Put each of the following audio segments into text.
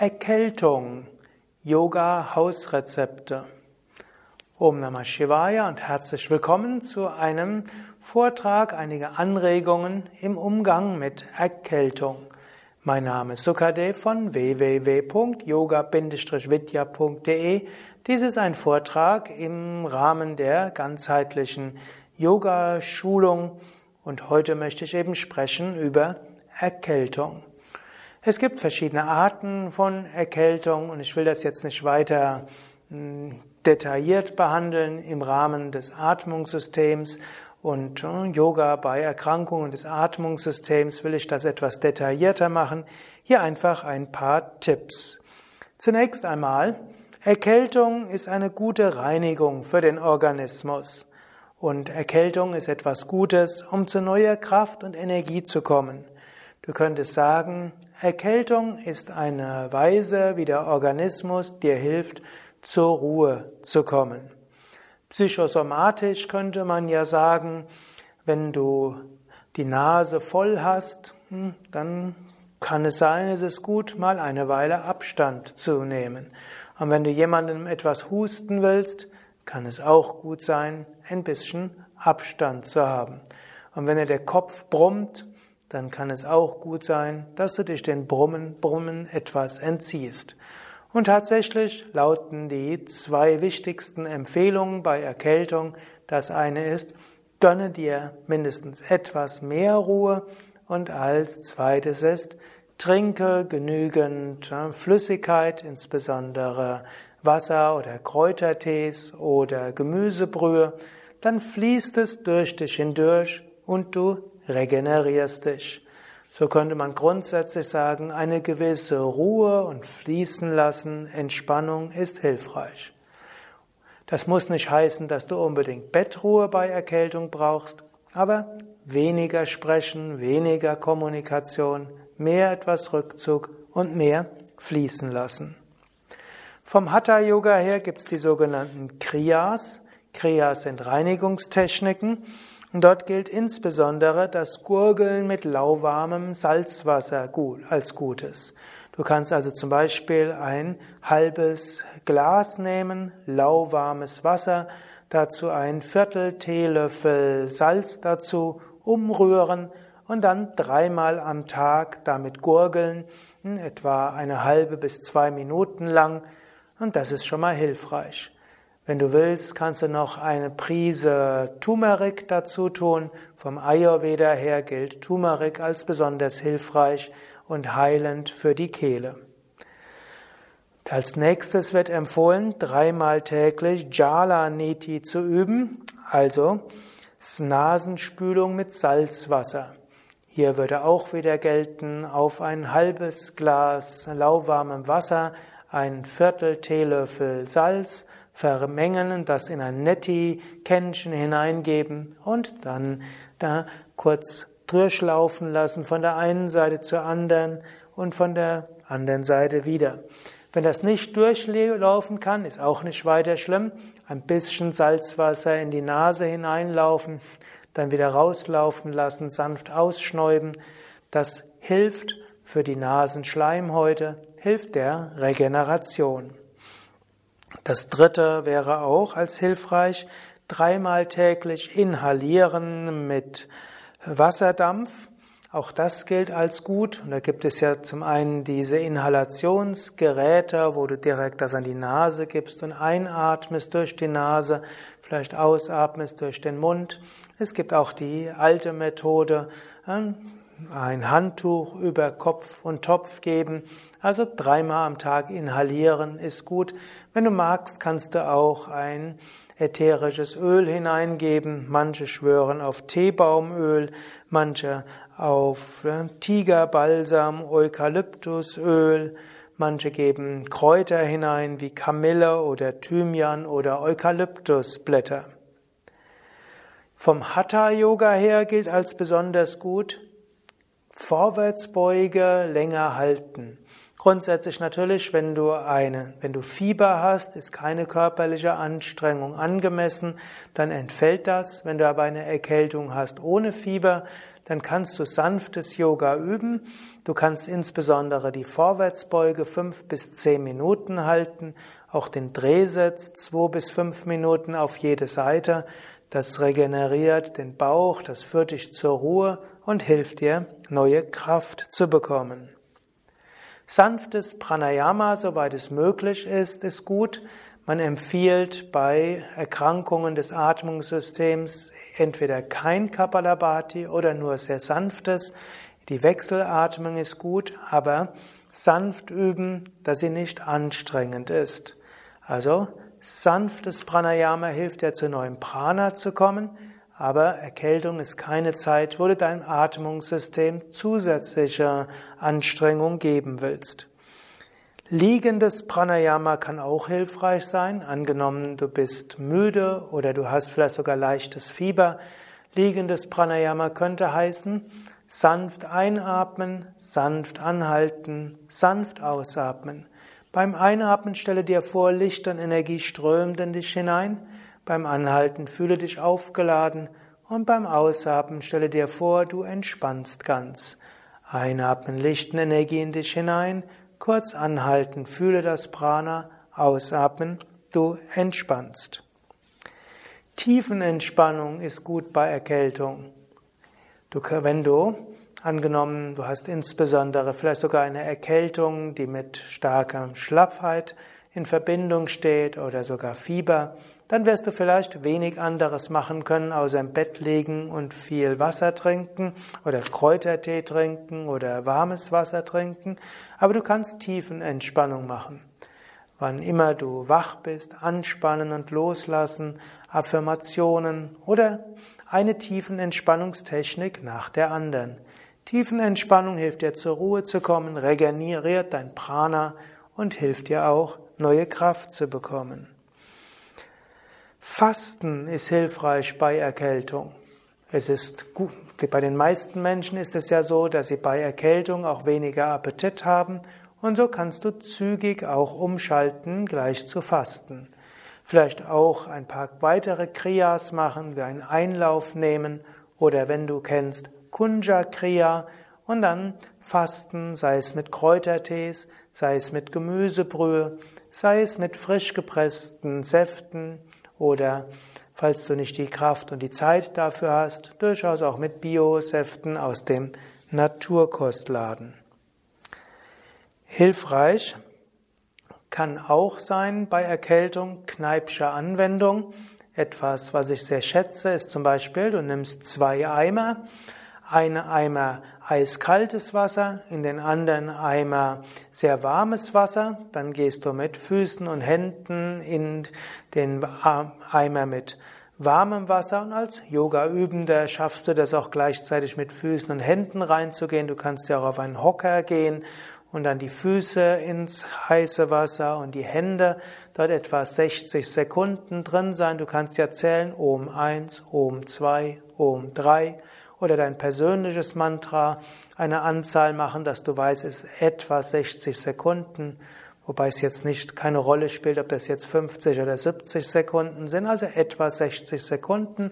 Erkältung, Yoga Hausrezepte. Om Namah Shivaya und herzlich willkommen zu einem Vortrag, einige Anregungen im Umgang mit Erkältung. Mein Name ist Sukadev von www.yoga-vidya.de. Dies ist ein Vortrag im Rahmen der ganzheitlichen Yoga-Schulung und heute möchte ich eben sprechen über Erkältung. Es gibt verschiedene Arten von Erkältung und ich will das jetzt nicht weiter hm, detailliert behandeln im Rahmen des Atmungssystems und hm, Yoga bei Erkrankungen des Atmungssystems will ich das etwas detaillierter machen. Hier einfach ein paar Tipps. Zunächst einmal, Erkältung ist eine gute Reinigung für den Organismus. Und Erkältung ist etwas Gutes, um zu neuer Kraft und Energie zu kommen. Du könntest sagen, Erkältung ist eine Weise, wie der Organismus dir hilft, zur Ruhe zu kommen. Psychosomatisch könnte man ja sagen, wenn du die Nase voll hast, hm, dann kann es sein, es ist gut, mal eine Weile Abstand zu nehmen. Und wenn du jemandem etwas husten willst, kann es auch gut sein, ein bisschen Abstand zu haben. Und wenn dir der Kopf brummt, dann kann es auch gut sein, dass du dich den Brummen, Brummen etwas entziehst. Und tatsächlich lauten die zwei wichtigsten Empfehlungen bei Erkältung. Das eine ist, gönne dir mindestens etwas mehr Ruhe und als zweites ist, trinke genügend Flüssigkeit, insbesondere Wasser oder Kräutertees oder Gemüsebrühe, dann fließt es durch dich hindurch und du regenerierst dich. So könnte man grundsätzlich sagen, eine gewisse Ruhe und fließen lassen, Entspannung ist hilfreich. Das muss nicht heißen, dass du unbedingt Bettruhe bei Erkältung brauchst, aber weniger sprechen, weniger Kommunikation, mehr etwas Rückzug und mehr fließen lassen. Vom Hatha Yoga her gibt es die sogenannten Kriyas. Kriyas sind Reinigungstechniken. Und dort gilt insbesondere das Gurgeln mit lauwarmem Salzwasser als Gutes. Du kannst also zum Beispiel ein halbes Glas nehmen, lauwarmes Wasser, dazu ein Viertel Teelöffel Salz dazu, umrühren und dann dreimal am Tag damit gurgeln, etwa eine halbe bis zwei Minuten lang. Und das ist schon mal hilfreich. Wenn du willst, kannst du noch eine Prise Turmeric dazu tun. Vom Ayurveda her gilt Turmeric als besonders hilfreich und heilend für die Kehle. Als nächstes wird empfohlen, dreimal täglich Jala Niti zu üben, also Nasenspülung mit Salzwasser. Hier würde auch wieder gelten, auf ein halbes Glas lauwarmem Wasser ein Viertel Teelöffel Salz vermengen, das in ein Netti-Kännchen hineingeben und dann da kurz durchlaufen lassen von der einen Seite zur anderen und von der anderen Seite wieder. Wenn das nicht durchlaufen kann, ist auch nicht weiter schlimm. Ein bisschen Salzwasser in die Nase hineinlaufen, dann wieder rauslaufen lassen, sanft ausschnäuben. Das hilft für die Nasenschleimhäute, hilft der Regeneration. Das dritte wäre auch als hilfreich, dreimal täglich inhalieren mit Wasserdampf. Auch das gilt als gut. Und da gibt es ja zum einen diese Inhalationsgeräte, wo du direkt das an die Nase gibst und einatmest durch die Nase, vielleicht ausatmest durch den Mund. Es gibt auch die alte Methode, ein Handtuch über Kopf und Topf geben. Also dreimal am Tag inhalieren ist gut. Wenn du magst, kannst du auch ein ätherisches Öl hineingeben. Manche schwören auf Teebaumöl, manche auf äh, Tigerbalsam, Eukalyptusöl. Manche geben Kräuter hinein wie Kamille oder Thymian oder Eukalyptusblätter. Vom Hatha Yoga her gilt als besonders gut Vorwärtsbeuge länger halten. Grundsätzlich natürlich, wenn du eine, wenn du Fieber hast, ist keine körperliche Anstrengung angemessen, dann entfällt das. Wenn du aber eine Erkältung hast ohne Fieber, dann kannst du sanftes Yoga üben. Du kannst insbesondere die Vorwärtsbeuge fünf bis zehn Minuten halten, auch den Drehsitz zwei bis fünf Minuten auf jede Seite. Das regeneriert den Bauch, das führt dich zur Ruhe und hilft dir, neue Kraft zu bekommen. Sanftes Pranayama, soweit es möglich ist, ist gut. Man empfiehlt bei Erkrankungen des Atmungssystems entweder kein Kapalabhati oder nur sehr sanftes. Die Wechselatmung ist gut, aber sanft üben, dass sie nicht anstrengend ist. Also sanftes Pranayama hilft dir zu neuem Prana zu kommen, aber Erkältung ist keine Zeit, wo du deinem Atmungssystem zusätzliche Anstrengung geben willst. Liegendes Pranayama kann auch hilfreich sein. Angenommen, du bist müde oder du hast vielleicht sogar leichtes Fieber. Liegendes Pranayama könnte heißen, sanft einatmen, sanft anhalten, sanft ausatmen. Beim Einatmen stelle dir vor, Licht und Energie strömt in dich hinein. Beim Anhalten fühle dich aufgeladen und beim Ausatmen stelle dir vor, du entspannst ganz. Einatmen Licht und Energie in dich hinein. Kurz anhalten, fühle das Prana, ausatmen, du entspannst. Tiefenentspannung ist gut bei Erkältung. Du, wenn du, angenommen, du hast insbesondere vielleicht sogar eine Erkältung, die mit starker Schlappheit in Verbindung steht oder sogar Fieber, dann wirst du vielleicht wenig anderes machen können, außer im Bett liegen und viel Wasser trinken oder Kräutertee trinken oder warmes Wasser trinken, aber du kannst Tiefenentspannung machen. Wann immer du wach bist, anspannen und loslassen, Affirmationen oder eine Tiefenentspannungstechnik nach der anderen. Tiefenentspannung hilft dir zur Ruhe zu kommen, regeneriert dein Prana und hilft dir auch, neue Kraft zu bekommen. Fasten ist hilfreich bei Erkältung. Es ist gut. Bei den meisten Menschen ist es ja so, dass sie bei Erkältung auch weniger Appetit haben und so kannst du zügig auch umschalten, gleich zu Fasten. Vielleicht auch ein paar weitere Kriyas machen, wie einen Einlauf nehmen oder wenn du kennst, Kunja Kriya und dann fasten, sei es mit Kräutertees, sei es mit Gemüsebrühe, sei es mit frisch gepressten Säften, oder falls du nicht die Kraft und die Zeit dafür hast, durchaus auch mit Biosäften aus dem Naturkostladen. Hilfreich kann auch sein bei Erkältung Kneipscher Anwendung. Etwas, was ich sehr schätze, ist zum Beispiel, du nimmst zwei Eimer, einen Eimer eiskaltes Wasser, in den anderen Eimer sehr warmes Wasser, dann gehst du mit Füßen und Händen in den Eimer mit warmem Wasser und als Yoga-Übender schaffst du das auch gleichzeitig mit Füßen und Händen reinzugehen. Du kannst ja auch auf einen Hocker gehen und dann die Füße ins heiße Wasser und die Hände dort etwa 60 Sekunden drin sein. Du kannst ja zählen, Om 1, Om 2, Om 3 oder dein persönliches Mantra eine Anzahl machen, dass du weißt, es ist etwa 60 Sekunden, wobei es jetzt nicht keine Rolle spielt, ob das jetzt 50 oder 70 Sekunden sind, also etwa 60 Sekunden.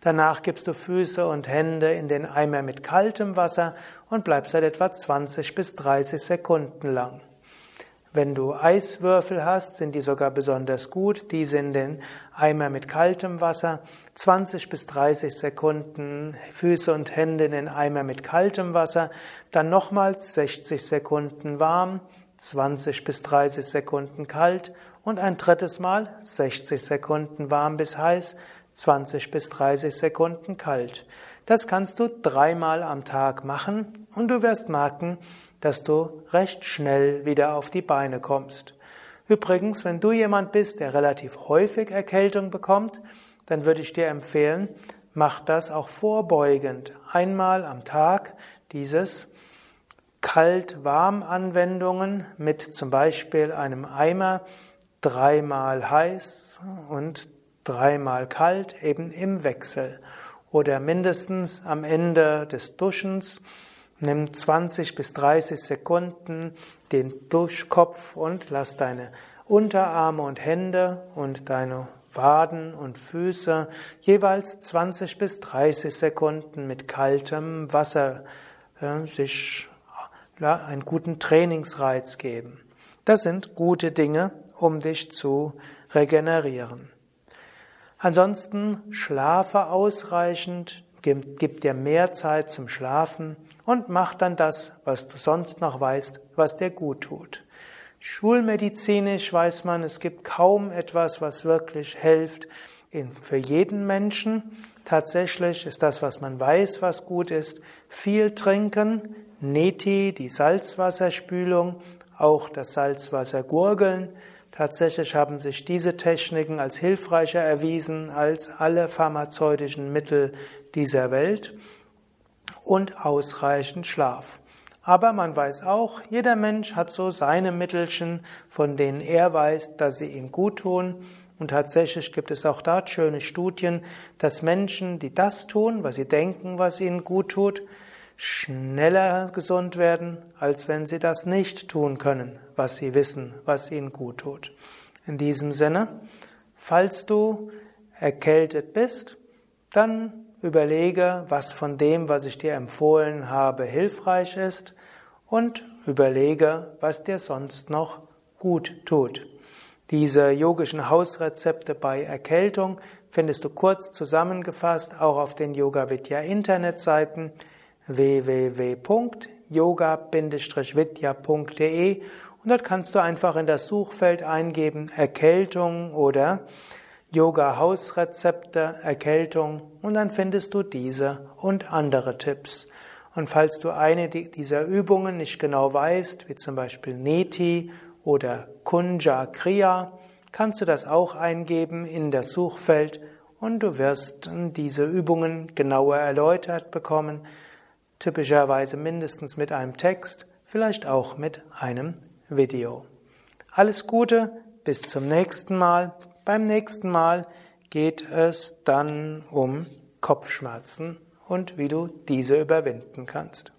Danach gibst du Füße und Hände in den Eimer mit kaltem Wasser und bleibst dort etwa 20 bis 30 Sekunden lang. Wenn du Eiswürfel hast, sind die sogar besonders gut. Die sind in Eimer mit kaltem Wasser. 20 bis 30 Sekunden Füße und Hände in den Eimer mit kaltem Wasser. Dann nochmals 60 Sekunden warm, 20 bis 30 Sekunden kalt und ein drittes Mal 60 Sekunden warm bis heiß, 20 bis 30 Sekunden kalt. Das kannst du dreimal am Tag machen und du wirst merken, dass du recht schnell wieder auf die Beine kommst. Übrigens, wenn du jemand bist, der relativ häufig Erkältung bekommt, dann würde ich dir empfehlen, mach das auch vorbeugend. Einmal am Tag dieses Kalt-Warm-Anwendungen mit zum Beispiel einem Eimer, dreimal heiß und dreimal kalt, eben im Wechsel. Oder mindestens am Ende des Duschens Nimm 20 bis 30 Sekunden den Duschkopf und lass deine Unterarme und Hände und deine Waden und Füße jeweils 20 bis 30 Sekunden mit kaltem Wasser äh, sich ja, einen guten Trainingsreiz geben. Das sind gute Dinge, um dich zu regenerieren. Ansonsten schlafe ausreichend, gib, gib dir mehr Zeit zum Schlafen und mach dann das, was du sonst noch weißt, was dir gut tut. Schulmedizinisch weiß man, es gibt kaum etwas, was wirklich hilft für jeden Menschen. Tatsächlich ist das, was man weiß, was gut ist, viel trinken, Neti, die Salzwasserspülung, auch das Salzwassergurgeln. Tatsächlich haben sich diese Techniken als hilfreicher erwiesen als alle pharmazeutischen Mittel dieser Welt und ausreichend Schlaf. Aber man weiß auch, jeder Mensch hat so seine Mittelchen, von denen er weiß, dass sie ihm gut tun. Und tatsächlich gibt es auch dort schöne Studien, dass Menschen, die das tun, was sie denken, was ihnen gut tut, schneller gesund werden, als wenn sie das nicht tun können, was sie wissen, was ihnen gut tut. In diesem Sinne, falls du erkältet bist, dann Überlege, was von dem, was ich dir empfohlen habe, hilfreich ist und überlege, was dir sonst noch gut tut. Diese yogischen Hausrezepte bei Erkältung findest du kurz zusammengefasst auch auf den Yoga Vidya Internetseiten www.yoga-vidya.de und dort kannst du einfach in das Suchfeld eingeben Erkältung oder Yoga-Hausrezepte, Erkältung und dann findest du diese und andere Tipps. Und falls du eine dieser Übungen nicht genau weißt, wie zum Beispiel Neti oder Kunja Kriya, kannst du das auch eingeben in das Suchfeld und du wirst diese Übungen genauer erläutert bekommen, typischerweise mindestens mit einem Text, vielleicht auch mit einem Video. Alles Gute, bis zum nächsten Mal. Beim nächsten Mal geht es dann um Kopfschmerzen und wie du diese überwinden kannst.